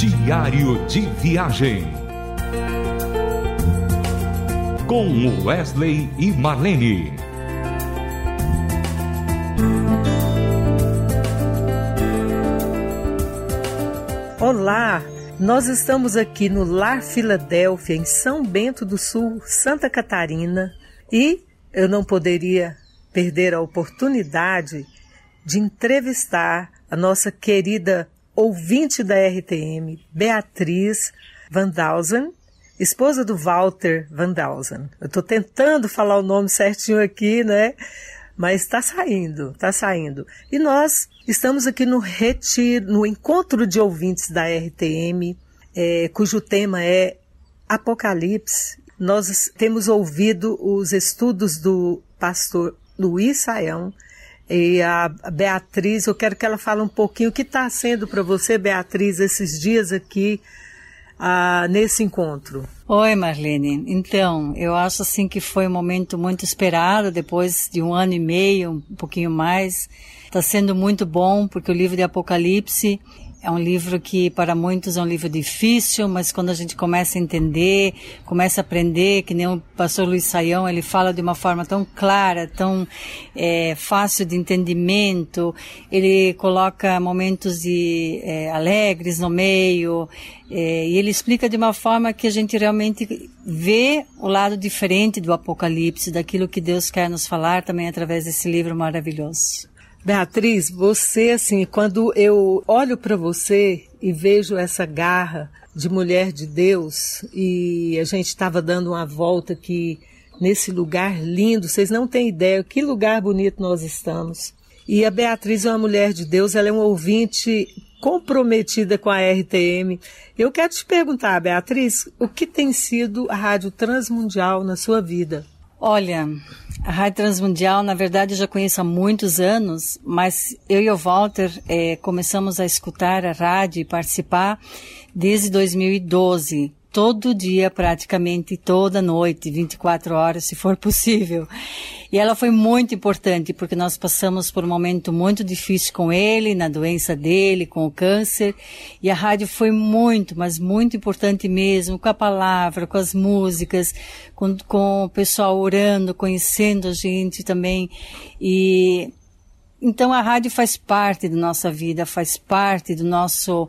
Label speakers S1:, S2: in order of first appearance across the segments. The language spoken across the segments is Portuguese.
S1: Diário de Viagem. Com Wesley e Marlene.
S2: Olá, nós estamos aqui no Lar Filadélfia, em São Bento do Sul, Santa Catarina, e eu não poderia perder a oportunidade de entrevistar a nossa querida ouvinte da RTM, Beatriz Van Dausen, esposa do Walter Van Dausen. Eu estou tentando falar o nome certinho aqui, né? Mas está saindo, está saindo. E nós estamos aqui no retiro, no encontro de ouvintes da RTM, é, cujo tema é Apocalipse. Nós temos ouvido os estudos do pastor Luiz Saião, e a Beatriz, eu quero que ela fale um pouquinho o que está sendo para você, Beatriz, esses dias aqui ah, nesse encontro.
S3: Oi, Marlene. Então, eu acho assim que foi um momento muito esperado, depois de um ano e meio, um pouquinho mais. Está sendo muito bom, porque o livro de Apocalipse é um livro que para muitos é um livro difícil, mas quando a gente começa a entender, começa a aprender, que nem o pastor Luiz Saião, ele fala de uma forma tão clara, tão é, fácil de entendimento, ele coloca momentos de é, alegres no meio, é, e ele explica de uma forma que a gente realmente vê o lado diferente do Apocalipse, daquilo que Deus quer nos falar também através desse livro maravilhoso.
S2: Beatriz, você assim, quando eu olho para você e vejo essa garra de mulher de Deus e a gente estava dando uma volta aqui nesse lugar lindo, vocês não têm ideia que lugar bonito nós estamos. E a Beatriz é uma mulher de Deus, ela é um ouvinte comprometida com a RTM. Eu quero te perguntar, Beatriz, o que tem sido a Rádio Transmundial na sua vida?
S3: Olha, a Rádio Transmundial, na verdade, eu já conheço há muitos anos, mas eu e o Walter é, começamos a escutar a rádio e participar desde 2012 todo dia, praticamente toda noite, 24 horas, se for possível. E ela foi muito importante porque nós passamos por um momento muito difícil com ele, na doença dele, com o câncer. E a rádio foi muito, mas muito importante mesmo, com a palavra, com as músicas, com, com o pessoal orando, conhecendo a gente também. E então a rádio faz parte da nossa vida, faz parte do nosso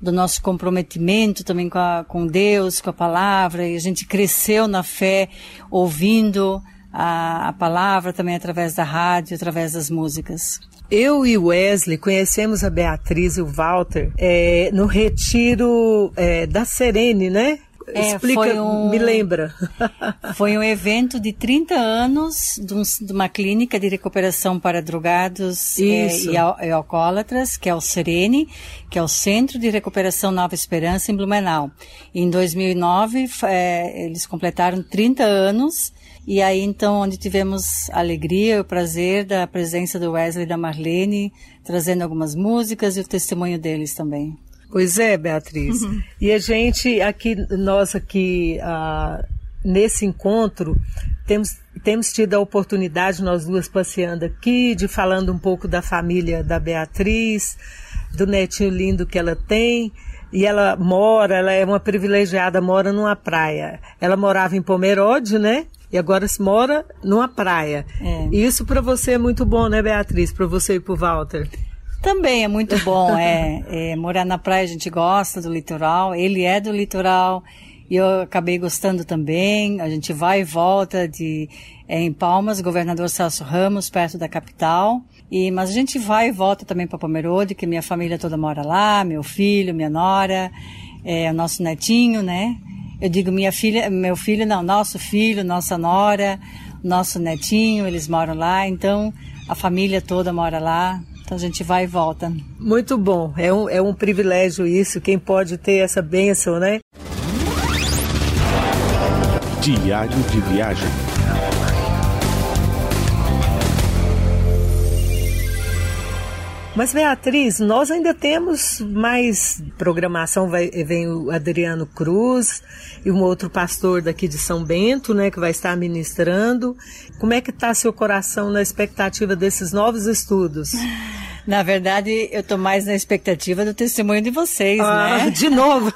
S3: do nosso comprometimento também com, a, com Deus, com a palavra, e a gente cresceu na fé ouvindo a, a palavra também através da rádio, através das músicas.
S2: Eu e Wesley conhecemos a Beatriz e o Walter é, no retiro é, da Serene, né? É, Explica, um, me lembra.
S3: foi um evento de 30 anos de, um, de uma clínica de recuperação para drogados é, e, e, alcoólatras, que é o Serene, que é o Centro de Recuperação Nova Esperança em Blumenau. Em 2009, é, eles completaram 30 anos e aí então onde tivemos a alegria e o prazer da presença do Wesley e da Marlene, trazendo algumas músicas e o testemunho deles também.
S2: Pois é, Beatriz. Uhum. E a gente aqui, nós aqui, ah, nesse encontro, temos, temos tido a oportunidade, nós duas passeando aqui, de falando um pouco da família da Beatriz, do netinho lindo que ela tem. E ela mora, ela é uma privilegiada, mora numa praia. Ela morava em Pomerode, né? E agora se mora numa praia. É. E isso para você é muito bom, né, Beatriz? Para você e para o Walter.
S3: Também é muito bom, é, é, morar na praia a gente gosta do litoral, ele é do litoral e eu acabei gostando também. A gente vai e volta de é, em Palmas, Governador Celso Ramos, perto da capital. E mas a gente vai e volta também para Pomerode, que minha família toda mora lá, meu filho, minha nora, é, o nosso netinho, né? Eu digo minha filha, meu filho não, nosso filho, nossa nora, nosso netinho, eles moram lá, então a família toda mora lá. Então a gente vai e volta.
S2: Muito bom, é um, é um privilégio isso, quem pode ter essa bênção, né?
S1: Diário de viagem.
S2: Mas Beatriz, nós ainda temos mais programação, vai, vem o Adriano Cruz e um outro pastor daqui de São Bento, né, que vai estar ministrando. Como é que está seu coração na expectativa desses novos estudos?
S3: Na verdade, eu estou mais na expectativa do testemunho de vocês, ah,
S2: né? De novo.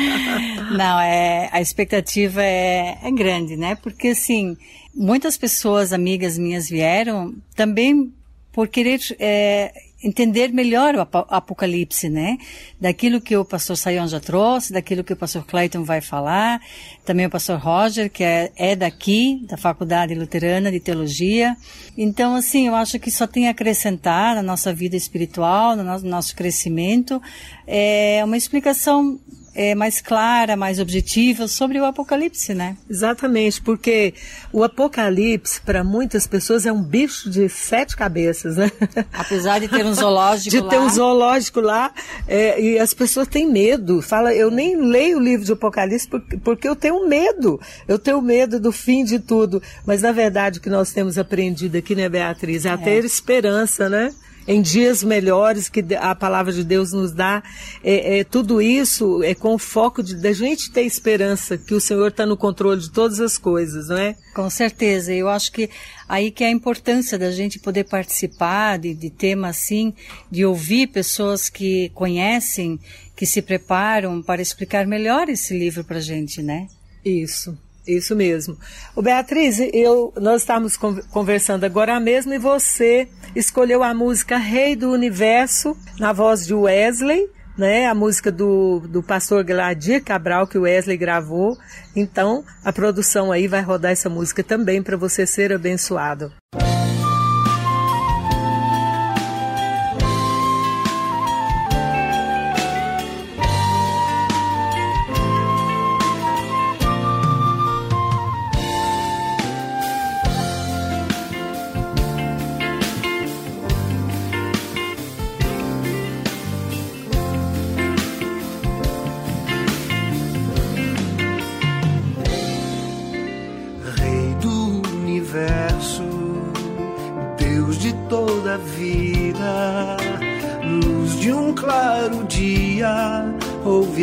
S3: Não, é, a expectativa é, é grande, né? Porque, assim, muitas pessoas, amigas minhas, vieram também por querer é, entender melhor o Apocalipse, né? Daquilo que o pastor Sayon já trouxe, daquilo que o pastor Clayton vai falar, também o pastor Roger, que é, é daqui, da Faculdade Luterana de Teologia. Então, assim, eu acho que só tem a acrescentar na nossa vida espiritual, no nosso crescimento, é uma explicação é, mais clara, mais objetiva sobre o Apocalipse, né?
S2: Exatamente, porque o Apocalipse, para muitas pessoas, é um bicho de sete cabeças, né?
S3: Apesar de ter um zoológico
S2: de
S3: lá.
S2: De ter um zoológico lá, é, e as pessoas têm medo. Fala, eu nem leio o livro de Apocalipse porque, porque eu tenho medo. Eu tenho medo do fim de tudo. Mas, na verdade, o que nós temos aprendido aqui, né, Beatriz, é a ter esperança, né? Em dias melhores que a palavra de Deus nos dá. É, é tudo isso é com o foco de da gente ter esperança que o Senhor está no controle de todas as coisas, não é?
S3: Com certeza. Eu acho que aí que é a importância da gente poder participar de, de temas assim, de ouvir pessoas que conhecem, que se preparam para explicar melhor esse livro para gente, né?
S2: Isso. Isso mesmo. O Beatriz, eu, nós estávamos conversando agora mesmo e você escolheu a música Rei do Universo na voz de Wesley, né? A música do, do pastor Gladir Cabral que o Wesley gravou. Então, a produção aí vai rodar essa música também para você ser abençoado.
S4: ouve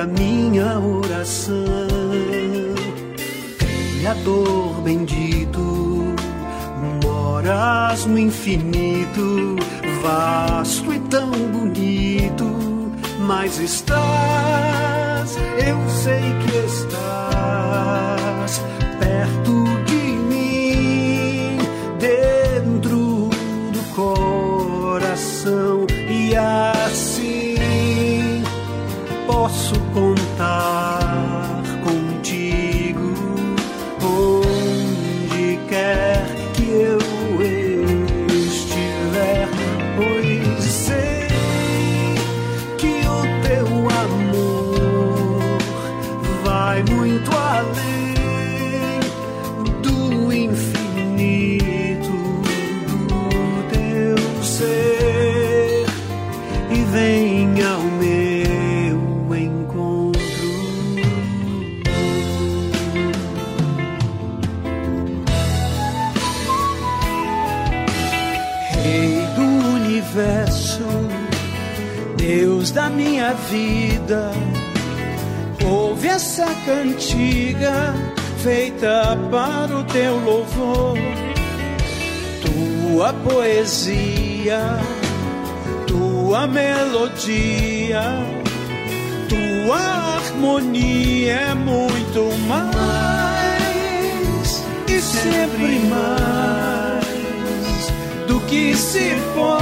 S4: a minha oração. Criador bendito, moras no infinito, vasto e tão bonito, mas estás, eu sei que estás perto de posso minha vida. Ouve essa cantiga feita para o teu louvor. Tua poesia, tua melodia, tua harmonia é muito mais e sempre mais do que se pode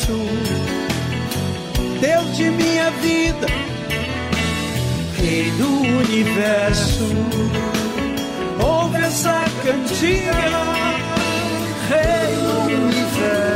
S4: universo, Deus de minha vida, Rei do universo. Ouve essa cantiga, Rei do universo,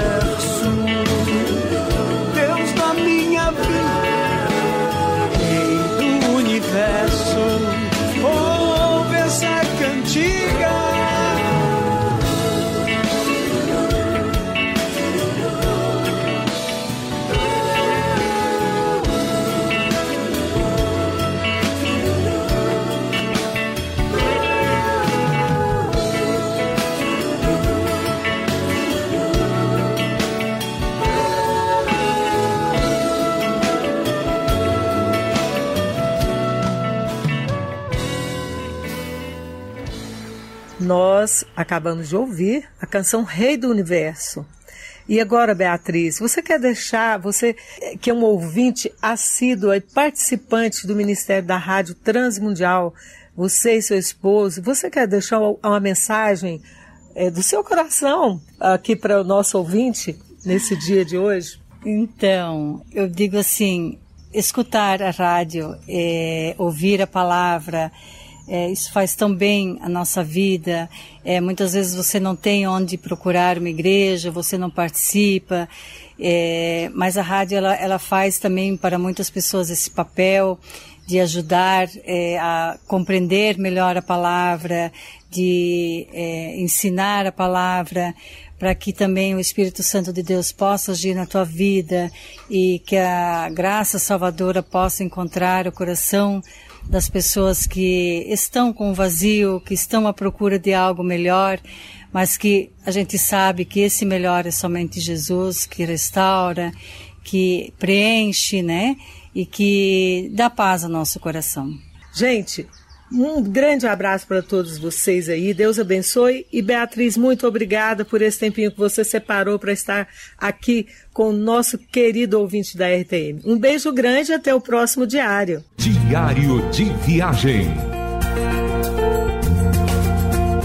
S2: Nós acabamos de ouvir a canção Rei do Universo. E agora, Beatriz, você quer deixar, você que é um ouvinte assíduo e participante do Ministério da Rádio Transmundial, você e seu esposo, você quer deixar uma mensagem é, do seu coração aqui para o nosso ouvinte nesse dia de hoje?
S3: Então, eu digo assim, escutar a rádio, é, ouvir a palavra, é, isso faz tão bem a nossa vida. É, muitas vezes você não tem onde procurar uma igreja, você não participa, é, mas a rádio ela, ela faz também para muitas pessoas esse papel de ajudar é, a compreender melhor a palavra, de é, ensinar a palavra, para que também o Espírito Santo de Deus possa agir na tua vida e que a graça salvadora possa encontrar o coração das pessoas que estão com vazio, que estão à procura de algo melhor, mas que a gente sabe que esse melhor é somente Jesus, que restaura, que preenche, né? E que dá paz ao nosso coração.
S2: Gente, um grande abraço para todos vocês aí. Deus abençoe. E Beatriz, muito obrigada por esse tempinho que você separou para estar aqui com o nosso querido ouvinte da RTM. Um beijo grande e até o próximo diário.
S1: Diário de Viagem.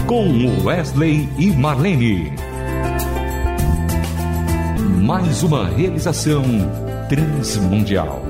S1: Com Wesley e Marlene. Mais uma realização transmundial.